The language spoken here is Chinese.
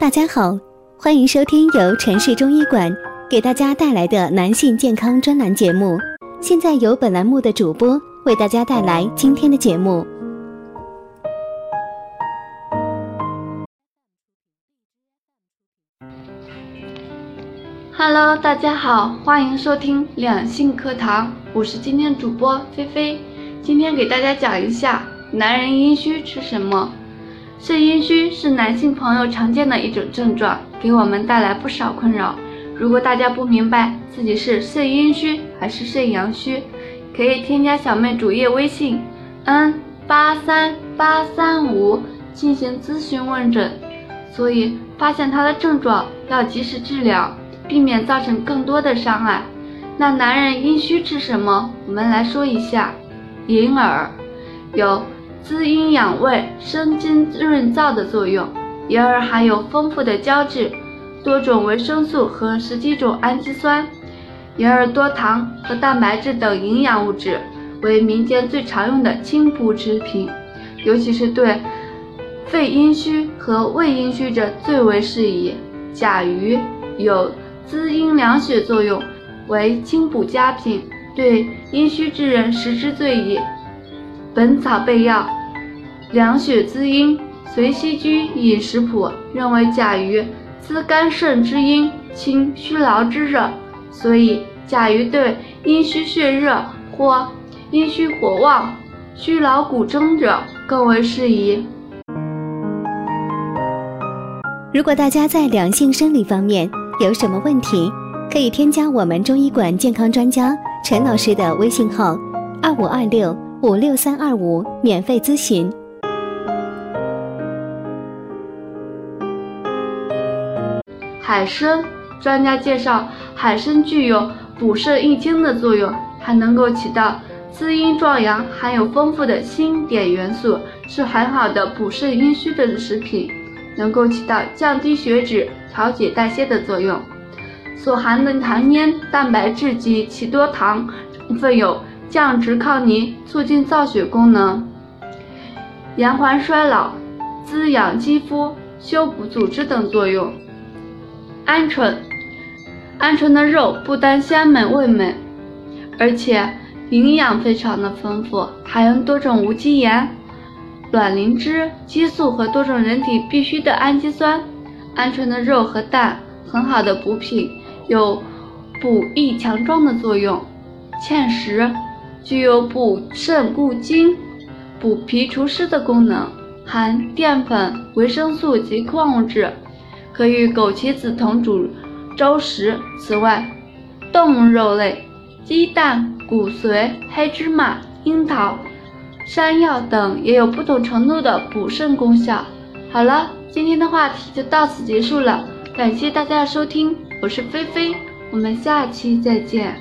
大家好，欢迎收听由城市中医馆给大家带来的男性健康专栏节目。现在由本栏目的主播为大家带来今天的节目。Hello，大家好，欢迎收听两性课堂，我是今天主播菲菲。今天给大家讲一下男人阴虚吃什么。肾阴虚是男性朋友常见的一种症状，给我们带来不少困扰。如果大家不明白自己是肾阴虚还是肾阳虚，可以添加小妹主页微信 n 八三八三五进行咨询问诊。所以发现他的症状要及时治疗，避免造成更多的伤害。那男人阴虚吃什么？我们来说一下，银耳有。滋阴养胃、生津润燥的作用。银耳含有丰富的胶质、多种维生素和十几种氨基酸。银耳多糖和蛋白质等营养物质，为民间最常用的清补之品，尤其是对肺阴虚和胃阴虚者最为适宜。甲鱼有滋阴凉血作用，为清补佳品，对阴虚之人食之最宜。《本草备要》。凉血滋阴，随息居饮食谱认为甲鱼滋肝肾之阴，清虚劳之热，所以甲鱼对阴虚血热或阴虚火旺、虚劳骨蒸者更为适宜。如果大家在两性生理方面有什么问题，可以添加我们中医馆健康专家陈老师的微信号：二五二六五六三二五，免费咨询。海参，专家介绍，海参具有补肾益精的作用，还能够起到滋阴壮阳，含有丰富的锌、碘元素，是很好的补肾阴虚的食品，能够起到降低血脂、调节代谢的作用。所含的含烟蛋白质及其多糖成分有降脂抗凝、促进造血功能，延缓衰老、滋养肌肤、修补组织等作用。鹌鹑，鹌鹑的肉不单鲜美味美，而且营养非常的丰富，含有多种无机盐、卵磷脂、激素和多种人体必需的氨基酸。鹌鹑的肉和蛋很好的补品，有补益强壮的作用。芡实具有补肾固精、补脾除湿的功能，含淀粉、维生素及矿物质。可与枸杞子同煮粥食。此外，动物肉类、鸡蛋、骨髓、黑芝麻、樱桃、山药等也有不同程度的补肾功效。好了，今天的话题就到此结束了，感谢大家的收听，我是菲菲，我们下期再见。